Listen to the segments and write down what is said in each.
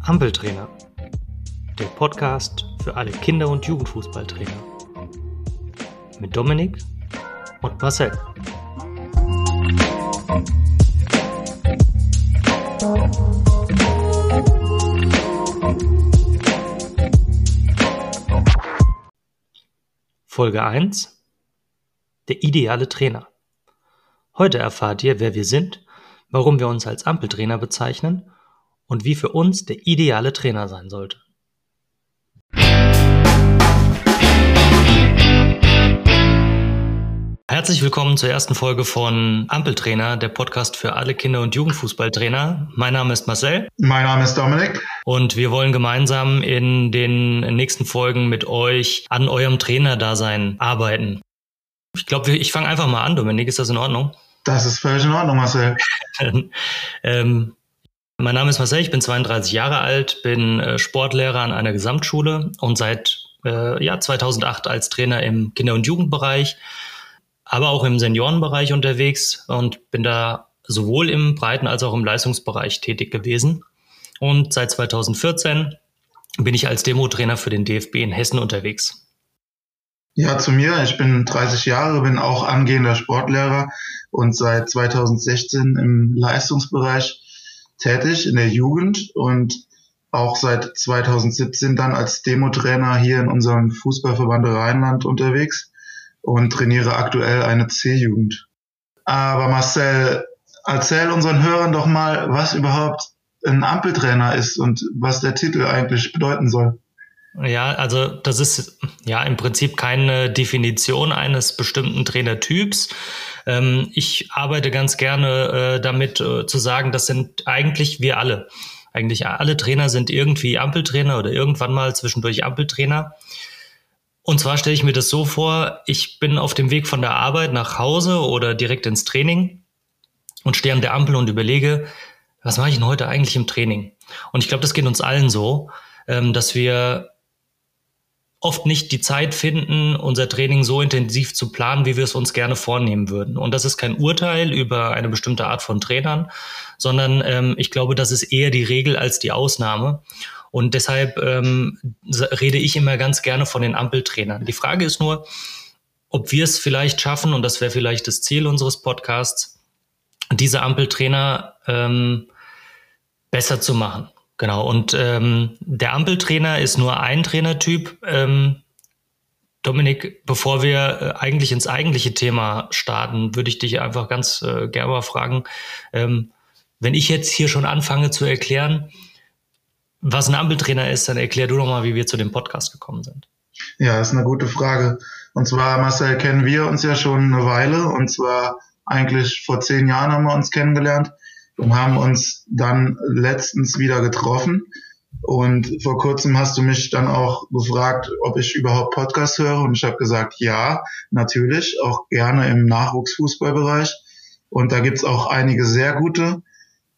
Ampeltrainer, der Podcast für alle Kinder- und Jugendfußballtrainer. Mit Dominik und Marcel. Folge 1 Der ideale Trainer. Heute erfahrt ihr, wer wir sind, warum wir uns als Ampeltrainer bezeichnen und wie für uns der ideale Trainer sein sollte. Herzlich willkommen zur ersten Folge von Ampeltrainer, der Podcast für alle Kinder- und Jugendfußballtrainer. Mein Name ist Marcel. Mein Name ist Dominik. Und wir wollen gemeinsam in den nächsten Folgen mit euch an eurem Trainerdasein arbeiten. Ich glaube, ich fange einfach mal an, Dominik. Ist das in Ordnung? Das ist völlig in Ordnung, Marcel. ähm, mein Name ist Marcel, ich bin 32 Jahre alt, bin äh, Sportlehrer an einer Gesamtschule und seit äh, ja, 2008 als Trainer im Kinder- und Jugendbereich, aber auch im Seniorenbereich unterwegs und bin da sowohl im Breiten- als auch im Leistungsbereich tätig gewesen. Und seit 2014 bin ich als Demo-Trainer für den DFB in Hessen unterwegs. Ja, zu mir. Ich bin 30 Jahre, bin auch angehender Sportlehrer und seit 2016 im Leistungsbereich tätig in der Jugend und auch seit 2017 dann als Demo-Trainer hier in unserem Fußballverband Rheinland unterwegs und trainiere aktuell eine C-Jugend. Aber Marcel, erzähl unseren Hörern doch mal, was überhaupt ein Ampeltrainer ist und was der Titel eigentlich bedeuten soll. Ja, also das ist ja im Prinzip keine Definition eines bestimmten Trainertyps. Ähm, ich arbeite ganz gerne äh, damit äh, zu sagen, das sind eigentlich wir alle. Eigentlich alle Trainer sind irgendwie Ampeltrainer oder irgendwann mal zwischendurch Ampeltrainer. Und zwar stelle ich mir das so vor, ich bin auf dem Weg von der Arbeit nach Hause oder direkt ins Training und stehe an der Ampel und überlege, was mache ich denn heute eigentlich im Training? Und ich glaube, das geht uns allen so, ähm, dass wir oft nicht die Zeit finden, unser Training so intensiv zu planen, wie wir es uns gerne vornehmen würden. Und das ist kein Urteil über eine bestimmte Art von Trainern, sondern ähm, ich glaube, das ist eher die Regel als die Ausnahme. Und deshalb ähm, rede ich immer ganz gerne von den Ampeltrainern. Die Frage ist nur, ob wir es vielleicht schaffen, und das wäre vielleicht das Ziel unseres Podcasts, diese Ampeltrainer ähm, besser zu machen. Genau, und ähm, der Ampeltrainer ist nur ein Trainertyp. Ähm, Dominik, bevor wir äh, eigentlich ins eigentliche Thema starten, würde ich dich einfach ganz äh, gerne mal fragen, ähm, wenn ich jetzt hier schon anfange zu erklären, was ein Ampeltrainer ist, dann erklär du doch mal, wie wir zu dem Podcast gekommen sind. Ja, ist eine gute Frage. Und zwar, Marcel, kennen wir uns ja schon eine Weile. Und zwar eigentlich vor zehn Jahren haben wir uns kennengelernt und haben uns dann letztens wieder getroffen. Und vor kurzem hast du mich dann auch gefragt, ob ich überhaupt Podcast höre. Und ich habe gesagt, ja, natürlich, auch gerne im Nachwuchsfußballbereich. Und da gibt's auch einige sehr gute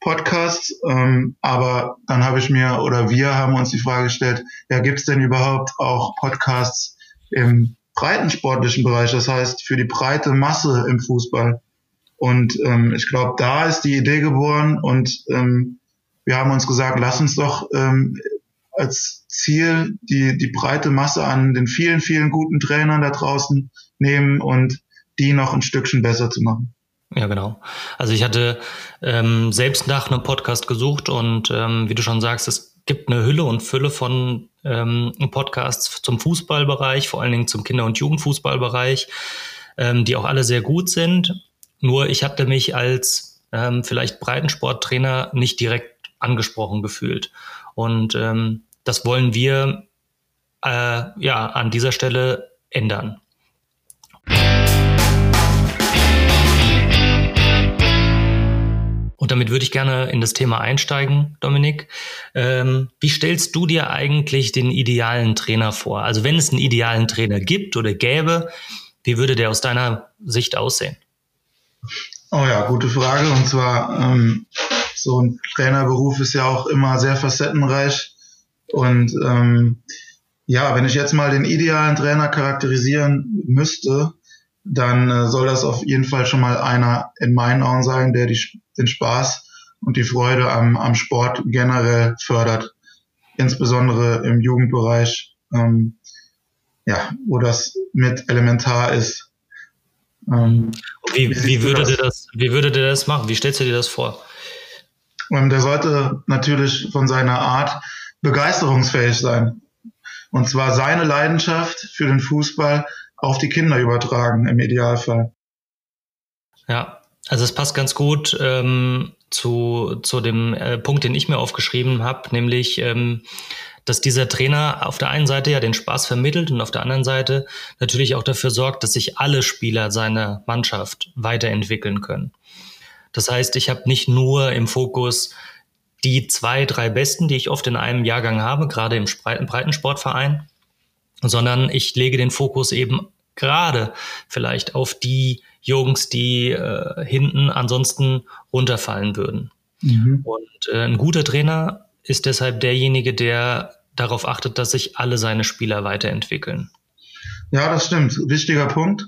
Podcasts. Ähm, aber dann habe ich mir oder wir haben uns die Frage gestellt, ja, gibt's denn überhaupt auch Podcasts im breitensportlichen Bereich, das heißt für die breite Masse im Fußball? Und ähm, ich glaube, da ist die Idee geboren und ähm, wir haben uns gesagt, lass uns doch ähm, als Ziel die, die breite Masse an den vielen, vielen guten Trainern da draußen nehmen und die noch ein Stückchen besser zu machen. Ja, genau. Also ich hatte ähm, selbst nach einem Podcast gesucht und ähm, wie du schon sagst, es gibt eine Hülle und Fülle von ähm, Podcasts zum Fußballbereich, vor allen Dingen zum Kinder- und Jugendfußballbereich, ähm, die auch alle sehr gut sind. Nur ich hatte mich als ähm, vielleicht Breitensporttrainer nicht direkt angesprochen gefühlt. Und ähm, das wollen wir äh, ja an dieser Stelle ändern. Und damit würde ich gerne in das Thema einsteigen, Dominik. Ähm, wie stellst du dir eigentlich den idealen Trainer vor? Also wenn es einen idealen Trainer gibt oder gäbe, wie würde der aus deiner Sicht aussehen? Oh ja, gute Frage. Und zwar, ähm, so ein Trainerberuf ist ja auch immer sehr facettenreich. Und ähm, ja, wenn ich jetzt mal den idealen Trainer charakterisieren müsste, dann äh, soll das auf jeden Fall schon mal einer in meinen Augen sein, der die, den Spaß und die Freude am, am Sport generell fördert, insbesondere im Jugendbereich, ähm, ja, wo das mit elementar ist. Ähm, wie, wie, würde das? das, wie würde der das machen? Wie stellst du dir das vor? Ähm, der sollte natürlich von seiner Art begeisterungsfähig sein. Und zwar seine Leidenschaft für den Fußball auf die Kinder übertragen, im Idealfall. Ja, also es passt ganz gut ähm, zu, zu dem äh, Punkt, den ich mir aufgeschrieben habe, nämlich, ähm, dass dieser Trainer auf der einen Seite ja den Spaß vermittelt und auf der anderen Seite natürlich auch dafür sorgt, dass sich alle Spieler seiner Mannschaft weiterentwickeln können. Das heißt, ich habe nicht nur im Fokus die zwei, drei Besten, die ich oft in einem Jahrgang habe, gerade im Breitensportverein, sondern ich lege den Fokus eben gerade vielleicht auf die Jungs, die äh, hinten ansonsten runterfallen würden. Mhm. Und äh, ein guter Trainer ist deshalb derjenige, der darauf achtet, dass sich alle seine Spieler weiterentwickeln. Ja, das stimmt. Wichtiger Punkt.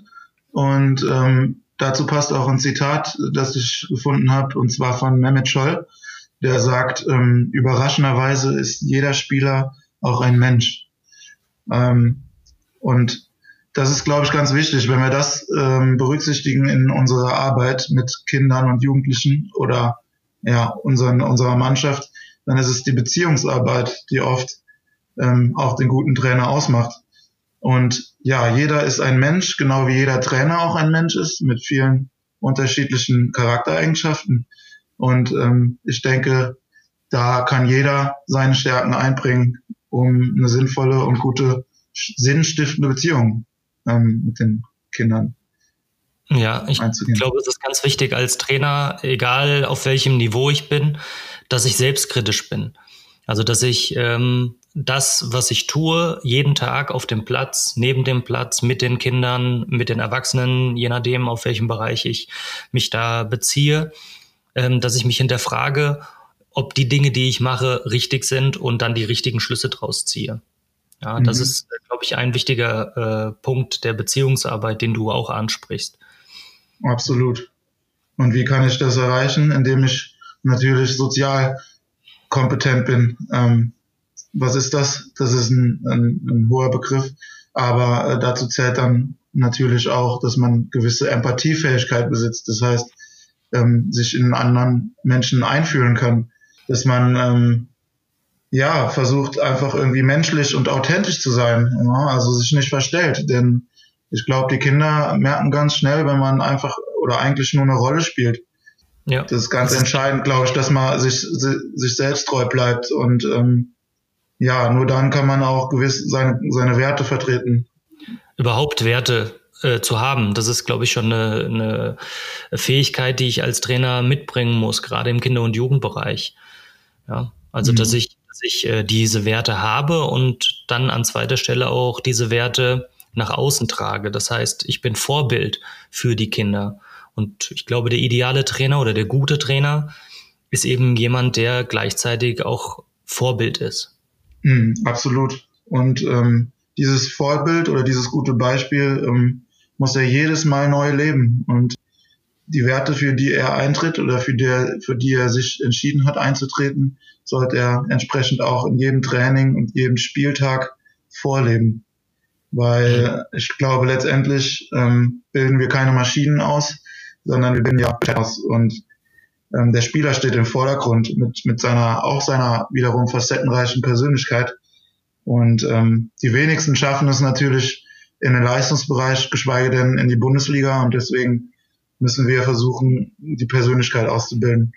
Und ähm, dazu passt auch ein Zitat, das ich gefunden habe, und zwar von Mehmet Scholl, der sagt, ähm, überraschenderweise ist jeder Spieler auch ein Mensch. Ähm, und das ist, glaube ich, ganz wichtig, wenn wir das ähm, berücksichtigen in unserer Arbeit mit Kindern und Jugendlichen oder ja, unseren, unserer Mannschaft, dann ist es die Beziehungsarbeit, die oft ähm, auch den guten Trainer ausmacht. Und ja, jeder ist ein Mensch, genau wie jeder Trainer auch ein Mensch ist, mit vielen unterschiedlichen Charaktereigenschaften. Und ähm, ich denke, da kann jeder seine Stärken einbringen, um eine sinnvolle und gute, sinnstiftende Beziehung ähm, mit den Kindern. Ja, ich glaube, es ist ganz wichtig als Trainer, egal auf welchem Niveau ich bin, dass ich selbstkritisch bin. Also, dass ich ähm, das, was ich tue, jeden Tag auf dem Platz, neben dem Platz, mit den Kindern, mit den Erwachsenen, je nachdem, auf welchem Bereich ich mich da beziehe, ähm, dass ich mich hinterfrage, ob die Dinge, die ich mache, richtig sind und dann die richtigen Schlüsse draus ziehe. Ja, das mhm. ist, glaube ich, ein wichtiger äh, Punkt der Beziehungsarbeit, den du auch ansprichst. Absolut. Und wie kann ich das erreichen? Indem ich natürlich sozial kompetent bin. Ähm, was ist das? Das ist ein, ein, ein hoher Begriff. Aber äh, dazu zählt dann natürlich auch, dass man gewisse Empathiefähigkeit besitzt. Das heißt, ähm, sich in anderen Menschen einfühlen kann. Dass man ähm, ja, versucht einfach irgendwie menschlich und authentisch zu sein, ja, also sich nicht verstellt, denn ich glaube, die Kinder merken ganz schnell, wenn man einfach oder eigentlich nur eine Rolle spielt. Ja. Das ist ganz das entscheidend, glaube ich, dass man sich, sich selbst treu bleibt und ähm, ja, nur dann kann man auch gewiss seine, seine Werte vertreten. Überhaupt Werte äh, zu haben, das ist, glaube ich, schon eine, eine Fähigkeit, die ich als Trainer mitbringen muss, gerade im Kinder- und Jugendbereich. Ja, also, mhm. dass ich dass ich äh, diese Werte habe und dann an zweiter Stelle auch diese Werte nach außen trage. Das heißt, ich bin Vorbild für die Kinder. Und ich glaube, der ideale Trainer oder der gute Trainer ist eben jemand, der gleichzeitig auch Vorbild ist. Mm, absolut. Und ähm, dieses Vorbild oder dieses gute Beispiel ähm, muss er jedes Mal neu leben. Und die Werte, für die er eintritt oder für die, für die er sich entschieden hat einzutreten, sollte er entsprechend auch in jedem Training und jedem Spieltag vorleben. Weil ich glaube, letztendlich ähm, bilden wir keine Maschinen aus, sondern wir bilden ja aus. Und ähm, der Spieler steht im Vordergrund mit, mit seiner, auch seiner wiederum facettenreichen Persönlichkeit. Und ähm, die wenigsten schaffen es natürlich in den Leistungsbereich, geschweige denn in die Bundesliga. Und deswegen müssen wir versuchen, die Persönlichkeit auszubilden.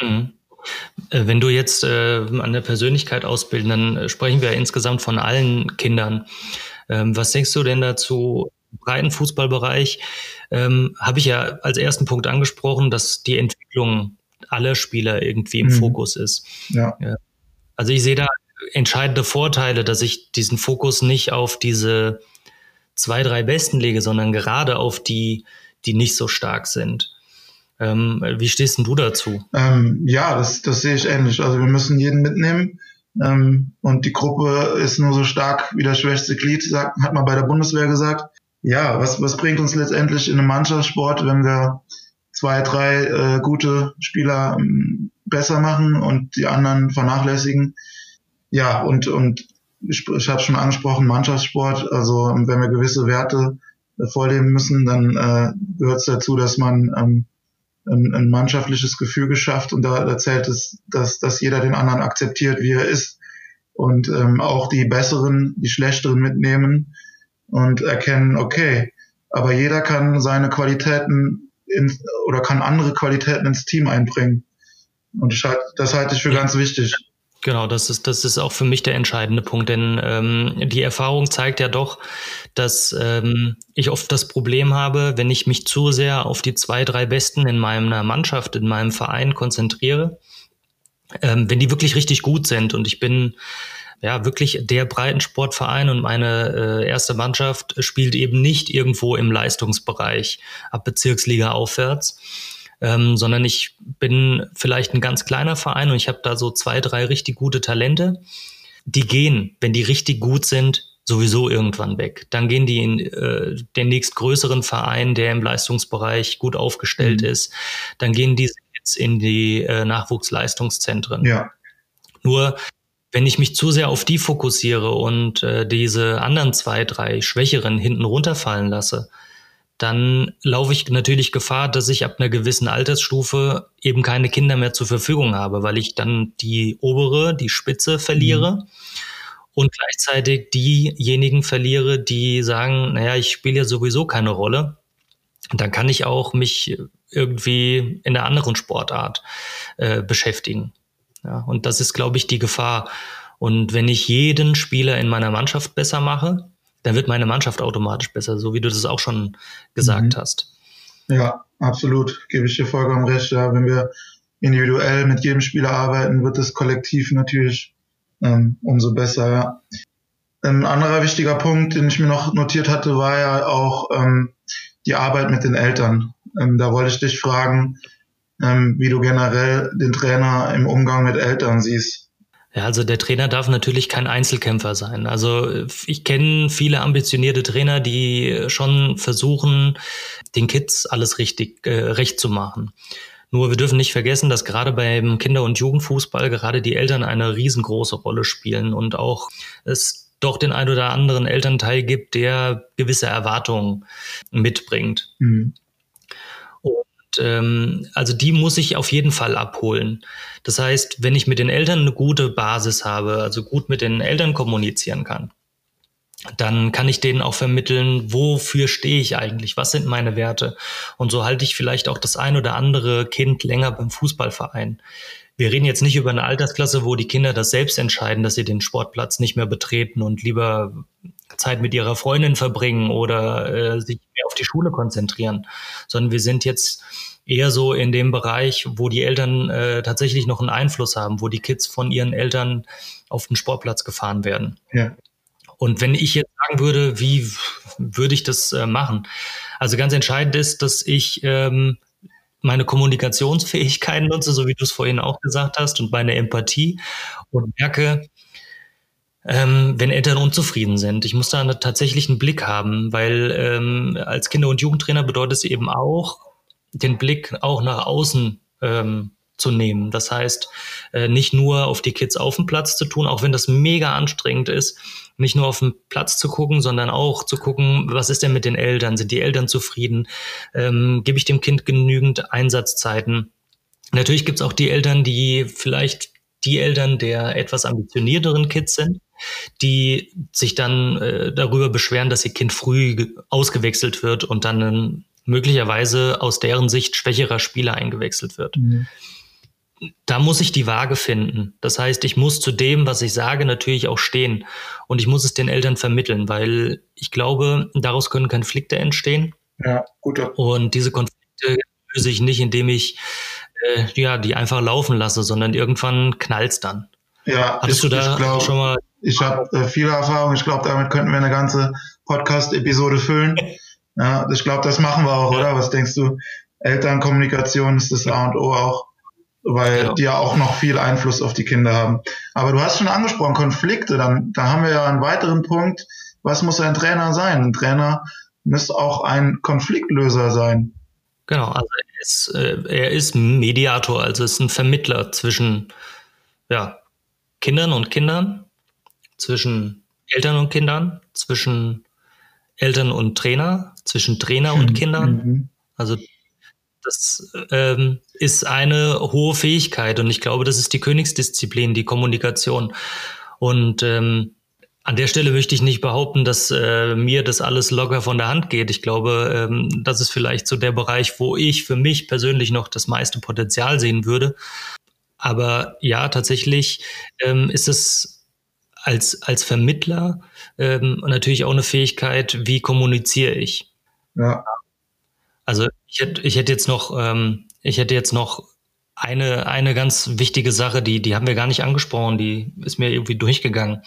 Mhm. Äh, wenn du jetzt äh, an der Persönlichkeit ausbilden, dann äh, sprechen wir ja insgesamt von allen Kindern. Ähm, was denkst du denn dazu? Breiten Fußballbereich ähm, habe ich ja als ersten Punkt angesprochen, dass die Entwicklung aller Spieler irgendwie im mhm. Fokus ist. Ja. Also ich sehe da entscheidende Vorteile, dass ich diesen Fokus nicht auf diese zwei, drei Besten lege, sondern gerade auf die die nicht so stark sind. Ähm, wie stehst denn du dazu? Ähm, ja, das, das sehe ich ähnlich. Also wir müssen jeden mitnehmen. Ähm, und die Gruppe ist nur so stark wie das schwächste Glied, sagt, hat man bei der Bundeswehr gesagt. Ja, was, was bringt uns letztendlich in einem Mannschaftssport, wenn wir zwei, drei äh, gute Spieler ähm, besser machen und die anderen vernachlässigen. Ja, und, und ich, ich habe schon angesprochen, Mannschaftssport, also wenn wir gewisse Werte äh, vorleben müssen, dann äh, gehört es dazu, dass man ähm, ein, ein mannschaftliches Gefüge schafft und da, da zählt es, dass, dass jeder den anderen akzeptiert, wie er ist und ähm, auch die besseren, die schlechteren mitnehmen und erkennen, okay, aber jeder kann seine Qualitäten in, oder kann andere Qualitäten ins Team einbringen. Und ich, das halte ich für ganz wichtig. Genau, das ist, das ist auch für mich der entscheidende Punkt, denn ähm, die Erfahrung zeigt ja doch, dass ähm, ich oft das Problem habe, wenn ich mich zu sehr auf die zwei, drei Besten in meiner Mannschaft, in meinem Verein konzentriere, ähm, wenn die wirklich richtig gut sind und ich bin ja wirklich der Breitensportverein und meine äh, erste Mannschaft spielt eben nicht irgendwo im Leistungsbereich ab Bezirksliga aufwärts, ähm, sondern ich bin vielleicht ein ganz kleiner Verein und ich habe da so zwei, drei richtig gute Talente. Die gehen, wenn die richtig gut sind, sowieso irgendwann weg. Dann gehen die in äh, den nächstgrößeren Verein, der im Leistungsbereich gut aufgestellt mhm. ist. Dann gehen die jetzt in die äh, Nachwuchsleistungszentren. Ja. Nur wenn ich mich zu sehr auf die fokussiere und äh, diese anderen zwei, drei Schwächeren hinten runterfallen lasse, dann laufe ich natürlich Gefahr, dass ich ab einer gewissen Altersstufe eben keine Kinder mehr zur Verfügung habe, weil ich dann die obere, die Spitze verliere. Mhm und gleichzeitig diejenigen verliere, die sagen, naja, ich spiele ja sowieso keine Rolle. Dann kann ich auch mich irgendwie in einer anderen Sportart äh, beschäftigen. Ja, und das ist, glaube ich, die Gefahr. Und wenn ich jeden Spieler in meiner Mannschaft besser mache, dann wird meine Mannschaft automatisch besser, so wie du das auch schon gesagt mhm. hast. Ja, absolut. Gebe ich dir vollkommen recht. Ja, wenn wir individuell mit jedem Spieler arbeiten, wird das Kollektiv natürlich ähm, umso besser. Ja. Ein anderer wichtiger Punkt, den ich mir noch notiert hatte, war ja auch ähm, die Arbeit mit den Eltern. Ähm, da wollte ich dich fragen, ähm, wie du generell den Trainer im Umgang mit Eltern siehst. Ja, also der Trainer darf natürlich kein Einzelkämpfer sein. Also ich kenne viele ambitionierte Trainer, die schon versuchen, den Kids alles richtig äh, recht zu machen. Nur wir dürfen nicht vergessen, dass gerade beim Kinder- und Jugendfußball gerade die Eltern eine riesengroße Rolle spielen und auch es doch den ein oder anderen Elternteil gibt, der gewisse Erwartungen mitbringt. Mhm ähm, also die muss ich auf jeden Fall abholen. Das heißt, wenn ich mit den Eltern eine gute Basis habe, also gut mit den Eltern kommunizieren kann, dann kann ich denen auch vermitteln, wofür stehe ich eigentlich, was sind meine Werte. Und so halte ich vielleicht auch das ein oder andere Kind länger beim Fußballverein. Wir reden jetzt nicht über eine Altersklasse, wo die Kinder das selbst entscheiden, dass sie den Sportplatz nicht mehr betreten und lieber Zeit mit ihrer Freundin verbringen oder äh, sich mehr auf die Schule konzentrieren, sondern wir sind jetzt eher so in dem Bereich, wo die Eltern äh, tatsächlich noch einen Einfluss haben, wo die Kids von ihren Eltern auf den Sportplatz gefahren werden. Ja. Und wenn ich jetzt sagen würde, wie würde ich das äh, machen? Also ganz entscheidend ist, dass ich ähm, meine Kommunikationsfähigkeiten nutze, so wie du es vorhin auch gesagt hast, und meine Empathie und merke, ähm, wenn Eltern unzufrieden sind. Ich muss da einen tatsächlichen Blick haben, weil ähm, als Kinder- und Jugendtrainer bedeutet es eben auch, den Blick auch nach außen ähm, zu nehmen. Das heißt, äh, nicht nur auf die Kids auf dem Platz zu tun, auch wenn das mega anstrengend ist, nicht nur auf den Platz zu gucken, sondern auch zu gucken, was ist denn mit den Eltern? Sind die Eltern zufrieden? Ähm, gebe ich dem Kind genügend Einsatzzeiten? Natürlich gibt es auch die Eltern, die vielleicht die Eltern der etwas ambitionierteren Kids sind, die sich dann äh, darüber beschweren, dass ihr Kind früh ausgewechselt wird und dann ähm, möglicherweise aus deren Sicht schwächerer Spieler eingewechselt wird. Mhm. Da muss ich die Waage finden. Das heißt, ich muss zu dem, was ich sage, natürlich auch stehen. Und ich muss es den Eltern vermitteln, weil ich glaube, daraus können Konflikte entstehen. Ja, gut. Und diese Konflikte löse ich nicht, indem ich äh, ja, die einfach laufen lasse, sondern irgendwann knallt's dann. Ja, Hattest ich, du da schon mal? Ich habe äh, viele Erfahrungen. Ich glaube, damit könnten wir eine ganze Podcast-Episode füllen. ja, ich glaube, das machen wir auch, oder? Was denkst du? Elternkommunikation ist das A und O auch, weil ja. die ja auch noch viel Einfluss auf die Kinder haben. Aber du hast schon angesprochen, Konflikte, dann, da haben wir ja einen weiteren Punkt. Was muss ein Trainer sein? Ein Trainer muss auch ein Konfliktlöser sein. Genau, also er ist, äh, er ist Mediator, also ist ein Vermittler zwischen ja, Kindern und Kindern, zwischen Eltern und Kindern, zwischen Eltern und Trainer, zwischen Trainer und mhm. Kindern. Mhm. Also das ähm, ist eine hohe Fähigkeit und ich glaube, das ist die Königsdisziplin, die Kommunikation. Und ähm, an der Stelle möchte ich nicht behaupten, dass äh, mir das alles locker von der Hand geht. Ich glaube, ähm, das ist vielleicht so der Bereich, wo ich für mich persönlich noch das meiste Potenzial sehen würde. Aber ja, tatsächlich ähm, ist es als, als Vermittler ähm, natürlich auch eine Fähigkeit, wie kommuniziere ich. Ja. Also ich hätte, ich hätte jetzt noch, ähm, ich hätte jetzt noch eine, eine ganz wichtige Sache, die, die haben wir gar nicht angesprochen, die ist mir irgendwie durchgegangen.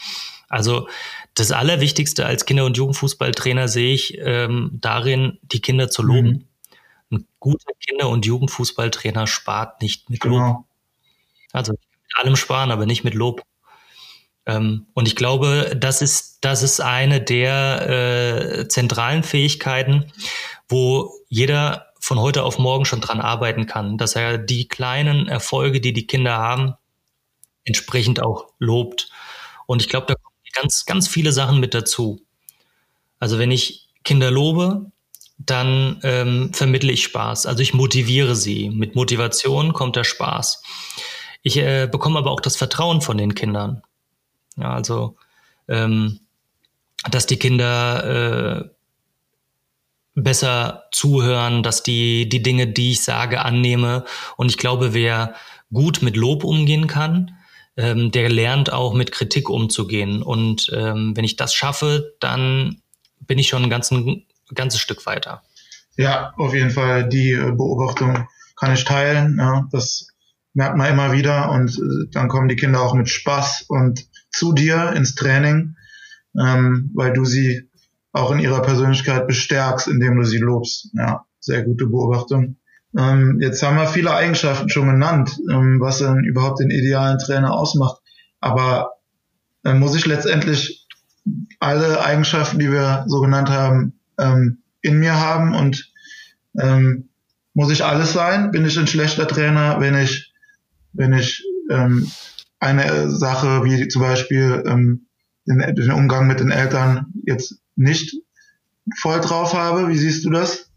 Also das Allerwichtigste als Kinder- und Jugendfußballtrainer sehe ich ähm, darin, die Kinder zu loben. Mhm. Ein guter Kinder- und Jugendfußballtrainer spart nicht mit genau. Lob. Also mit allem sparen, aber nicht mit Lob. Ähm, und ich glaube, das ist, das ist eine der äh, zentralen Fähigkeiten, wo jeder von heute auf morgen schon dran arbeiten kann, dass er die kleinen Erfolge, die die Kinder haben, entsprechend auch lobt. Und ich glaube, da kommen ganz, ganz viele Sachen mit dazu. Also wenn ich Kinder lobe, dann ähm, vermittle ich Spaß. Also ich motiviere sie. Mit Motivation kommt der Spaß. Ich äh, bekomme aber auch das Vertrauen von den Kindern. Ja, also ähm, dass die Kinder äh, besser zuhören, dass die die Dinge, die ich sage, annehme. Und ich glaube, wer gut mit Lob umgehen kann, ähm, der lernt auch mit Kritik umzugehen. Und ähm, wenn ich das schaffe, dann bin ich schon ein, ganzen, ganzes Stück weiter. Ja, auf jeden Fall. Die äh, Beobachtung kann ich teilen. Ja, das merkt man immer wieder. Und äh, dann kommen die Kinder auch mit Spaß und zu dir ins Training, ähm, weil du sie auch in ihrer Persönlichkeit bestärkst, indem du sie lobst. Ja, sehr gute Beobachtung. Ähm, jetzt haben wir viele Eigenschaften schon genannt, ähm, was dann überhaupt den idealen Trainer ausmacht. Aber äh, muss ich letztendlich alle Eigenschaften, die wir so genannt haben, ähm, in mir haben und ähm, muss ich alles sein? Bin ich ein schlechter Trainer, wenn ich, wenn ich ähm, eine Sache wie zum Beispiel ähm, den, den Umgang mit den Eltern jetzt nicht voll drauf habe? Wie siehst du das?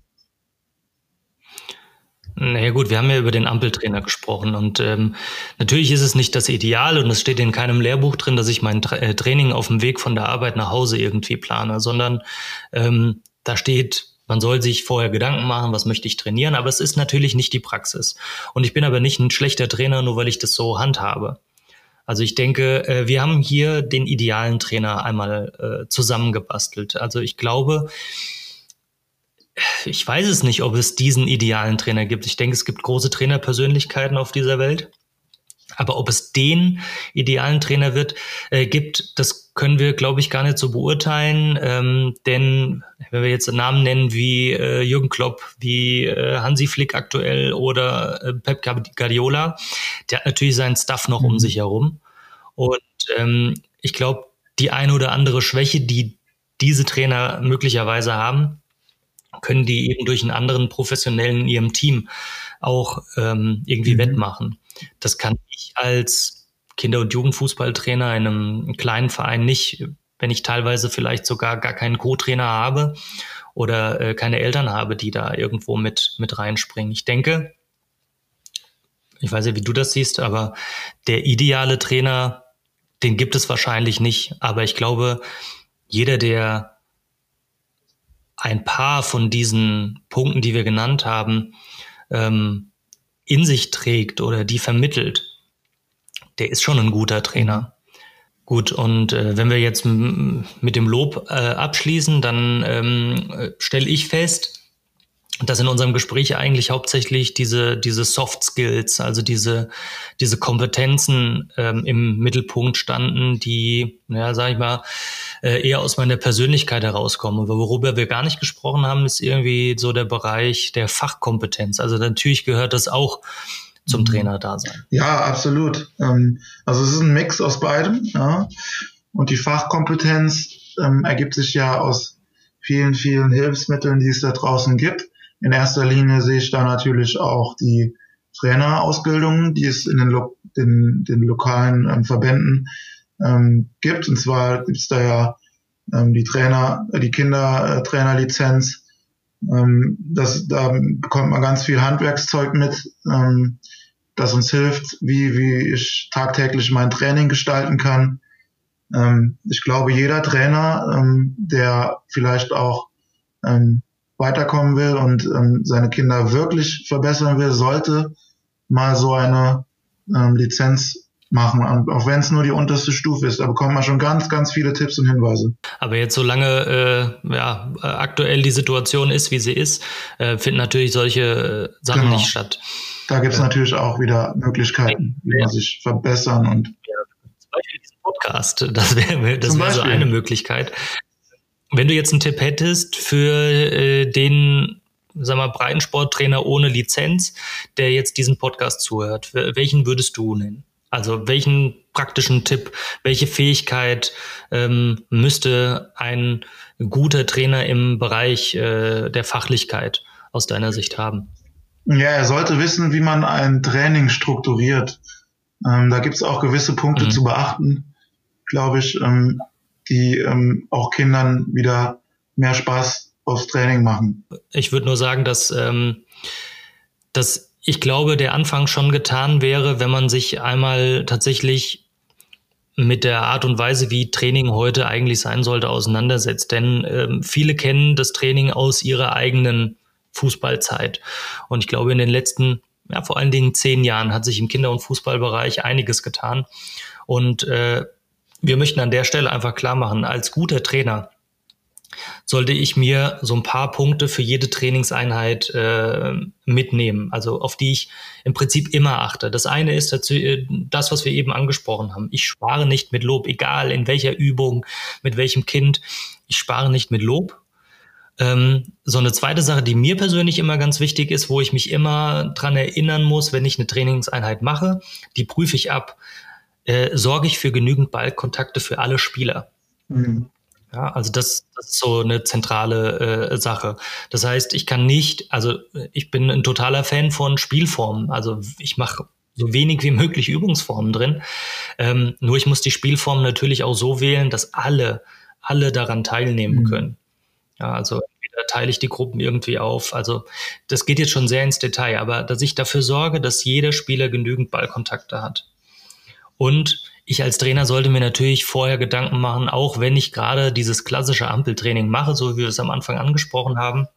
Naja gut, wir haben ja über den Ampeltrainer gesprochen und ähm, natürlich ist es nicht das Ideal und es steht in keinem Lehrbuch drin, dass ich mein Tra äh, Training auf dem Weg von der Arbeit nach Hause irgendwie plane, sondern ähm, da steht, man soll sich vorher Gedanken machen, was möchte ich trainieren, aber es ist natürlich nicht die Praxis. Und ich bin aber nicht ein schlechter Trainer, nur weil ich das so handhabe. Also ich denke, äh, wir haben hier den idealen Trainer einmal äh, zusammengebastelt. Also ich glaube, ich weiß es nicht, ob es diesen idealen Trainer gibt. Ich denke, es gibt große Trainerpersönlichkeiten auf dieser Welt. Aber ob es den idealen Trainer wird, äh, gibt, das können wir, glaube ich, gar nicht so beurteilen. Ähm, denn wenn wir jetzt Namen nennen wie äh, Jürgen Klopp, wie äh, Hansi Flick aktuell oder äh, Pep Guardiola, der hat natürlich seinen Stuff noch mhm. um sich herum. Und ähm, ich glaube, die eine oder andere Schwäche, die diese Trainer möglicherweise haben, können die eben durch einen anderen Professionellen in ihrem Team auch ähm, irgendwie mhm. wettmachen. Das kann ich als Kinder- und Jugendfußballtrainer in einem kleinen Verein nicht, wenn ich teilweise vielleicht sogar gar keinen Co-Trainer habe oder äh, keine Eltern habe, die da irgendwo mit, mit reinspringen. Ich denke, ich weiß ja, wie du das siehst, aber der ideale Trainer, den gibt es wahrscheinlich nicht. Aber ich glaube, jeder, der ein paar von diesen Punkten, die wir genannt haben, ähm, in sich trägt oder die vermittelt, der ist schon ein guter Trainer. Gut, und äh, wenn wir jetzt mit dem Lob äh, abschließen, dann ähm, äh, stelle ich fest, dass in unserem Gespräch eigentlich hauptsächlich diese, diese Soft Skills, also diese, diese Kompetenzen ähm, im Mittelpunkt standen, die, ja, sag ich mal, äh, eher aus meiner Persönlichkeit herauskommen. Aber worüber wir gar nicht gesprochen haben, ist irgendwie so der Bereich der Fachkompetenz. Also natürlich gehört das auch zum mhm. Trainer da sein. Ja, absolut. Ähm, also es ist ein Mix aus beidem, ja. Und die Fachkompetenz ähm, ergibt sich ja aus vielen, vielen Hilfsmitteln, die es da draußen gibt in erster Linie sehe ich da natürlich auch die Trainerausbildung, die es in den, Lo den, den lokalen ähm, Verbänden ähm, gibt. Und zwar gibt es da ja ähm, die Trainer, äh, die Kindertrainerlizenz. Ähm, das, da bekommt man ganz viel Handwerkszeug mit, ähm, das uns hilft, wie, wie ich tagtäglich mein Training gestalten kann. Ähm, ich glaube, jeder Trainer, ähm, der vielleicht auch ähm, weiterkommen will und ähm, seine Kinder wirklich verbessern will, sollte mal so eine ähm, Lizenz machen, auch wenn es nur die unterste Stufe ist. Da bekommt man schon ganz, ganz viele Tipps und Hinweise. Aber jetzt, solange äh, ja, aktuell die Situation ist, wie sie ist, äh, finden natürlich solche äh, Sachen genau. nicht statt. Da gibt es ja. natürlich auch wieder Möglichkeiten, wie ja. man sich verbessern und ja, zum Beispiel diesen Podcast, das wäre wär so eine Möglichkeit. Wenn du jetzt einen Tipp hättest für äh, den, sag mal, Breitensporttrainer ohne Lizenz, der jetzt diesen Podcast zuhört, welchen würdest du nennen? Also welchen praktischen Tipp, welche Fähigkeit ähm, müsste ein guter Trainer im Bereich äh, der Fachlichkeit aus deiner Sicht haben? Ja, er sollte wissen, wie man ein Training strukturiert. Ähm, da gibt es auch gewisse Punkte mhm. zu beachten, glaube ich. Ähm, die ähm, auch Kindern wieder mehr Spaß aufs Training machen. Ich würde nur sagen, dass, ähm, dass ich glaube, der Anfang schon getan wäre, wenn man sich einmal tatsächlich mit der Art und Weise, wie Training heute eigentlich sein sollte, auseinandersetzt. Denn ähm, viele kennen das Training aus ihrer eigenen Fußballzeit. Und ich glaube, in den letzten, ja, vor allen Dingen zehn Jahren hat sich im Kinder- und Fußballbereich einiges getan. Und äh, wir möchten an der Stelle einfach klar machen, als guter Trainer sollte ich mir so ein paar Punkte für jede Trainingseinheit äh, mitnehmen, also auf die ich im Prinzip immer achte. Das eine ist dazu, äh, das, was wir eben angesprochen haben. Ich spare nicht mit Lob, egal in welcher Übung, mit welchem Kind. Ich spare nicht mit Lob. Ähm, so eine zweite Sache, die mir persönlich immer ganz wichtig ist, wo ich mich immer dran erinnern muss, wenn ich eine Trainingseinheit mache, die prüfe ich ab äh, sorge ich für genügend Ballkontakte für alle Spieler. Mhm. Ja, also das, das, ist so eine zentrale äh, Sache. Das heißt, ich kann nicht, also ich bin ein totaler Fan von Spielformen. Also ich mache so wenig wie möglich Übungsformen drin. Ähm, nur ich muss die Spielform natürlich auch so wählen, dass alle, alle daran teilnehmen mhm. können. Ja, also entweder teile ich die Gruppen irgendwie auf. Also das geht jetzt schon sehr ins Detail, aber dass ich dafür sorge, dass jeder Spieler genügend Ballkontakte hat. Und ich als Trainer sollte mir natürlich vorher Gedanken machen, auch wenn ich gerade dieses klassische Ampeltraining mache, so wie wir es am Anfang angesprochen haben,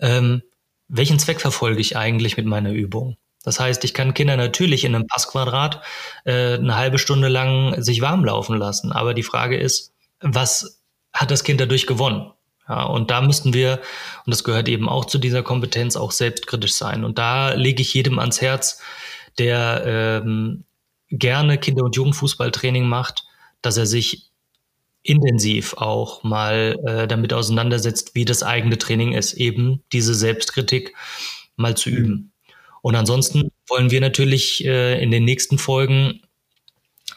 ähm, welchen Zweck verfolge ich eigentlich mit meiner Übung? Das heißt, ich kann Kinder natürlich in einem Passquadrat äh, eine halbe Stunde lang sich warm laufen lassen. Aber die Frage ist, was hat das Kind dadurch gewonnen? Ja, und da müssten wir, und das gehört eben auch zu dieser Kompetenz, auch selbstkritisch sein. Und da lege ich jedem ans Herz, der ähm, gerne Kinder- und Jugendfußballtraining macht, dass er sich intensiv auch mal äh, damit auseinandersetzt, wie das eigene Training ist, eben diese Selbstkritik mal zu üben. Und ansonsten wollen wir natürlich äh, in den nächsten Folgen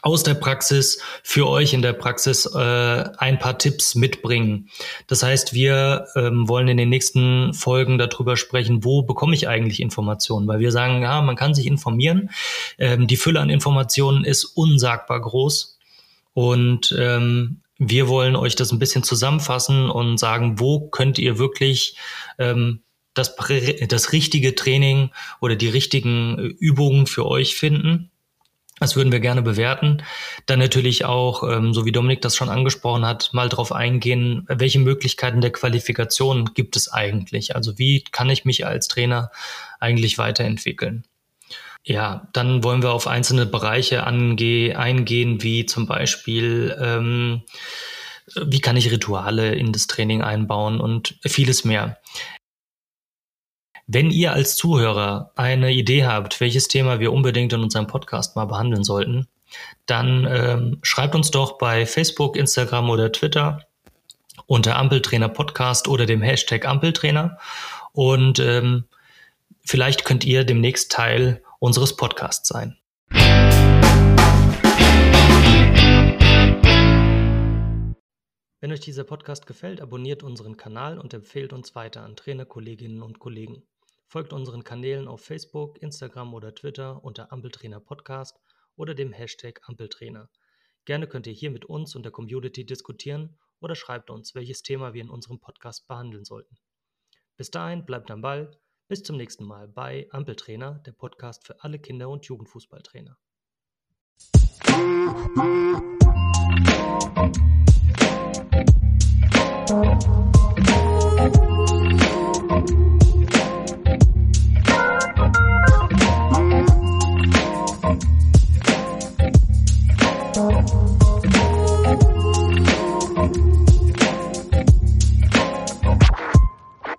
aus der Praxis für euch in der Praxis äh, ein paar Tipps mitbringen. Das heißt, wir ähm, wollen in den nächsten Folgen darüber sprechen, wo bekomme ich eigentlich Informationen, weil wir sagen, ja, man kann sich informieren. Ähm, die Fülle an Informationen ist unsagbar groß und ähm, wir wollen euch das ein bisschen zusammenfassen und sagen, wo könnt ihr wirklich ähm, das, das richtige Training oder die richtigen äh, Übungen für euch finden das würden wir gerne bewerten. Dann natürlich auch, ähm, so wie Dominik das schon angesprochen hat, mal darauf eingehen, welche Möglichkeiten der Qualifikation gibt es eigentlich? Also wie kann ich mich als Trainer eigentlich weiterentwickeln? Ja, dann wollen wir auf einzelne Bereiche ange eingehen, wie zum Beispiel, ähm, wie kann ich Rituale in das Training einbauen und vieles mehr. Wenn ihr als Zuhörer eine Idee habt, welches Thema wir unbedingt in unserem Podcast mal behandeln sollten, dann ähm, schreibt uns doch bei Facebook, Instagram oder Twitter unter Ampeltrainer Podcast oder dem Hashtag Ampeltrainer. Und ähm, vielleicht könnt ihr demnächst Teil unseres Podcasts sein. Wenn euch dieser Podcast gefällt, abonniert unseren Kanal und empfehlt uns weiter an Trainer, Kolleginnen und Kollegen. Folgt unseren Kanälen auf Facebook, Instagram oder Twitter unter Ampeltrainer Podcast oder dem Hashtag Ampeltrainer. Gerne könnt ihr hier mit uns und der Community diskutieren oder schreibt uns, welches Thema wir in unserem Podcast behandeln sollten. Bis dahin bleibt am Ball. Bis zum nächsten Mal bei Ampeltrainer, der Podcast für alle Kinder- und Jugendfußballtrainer. Musik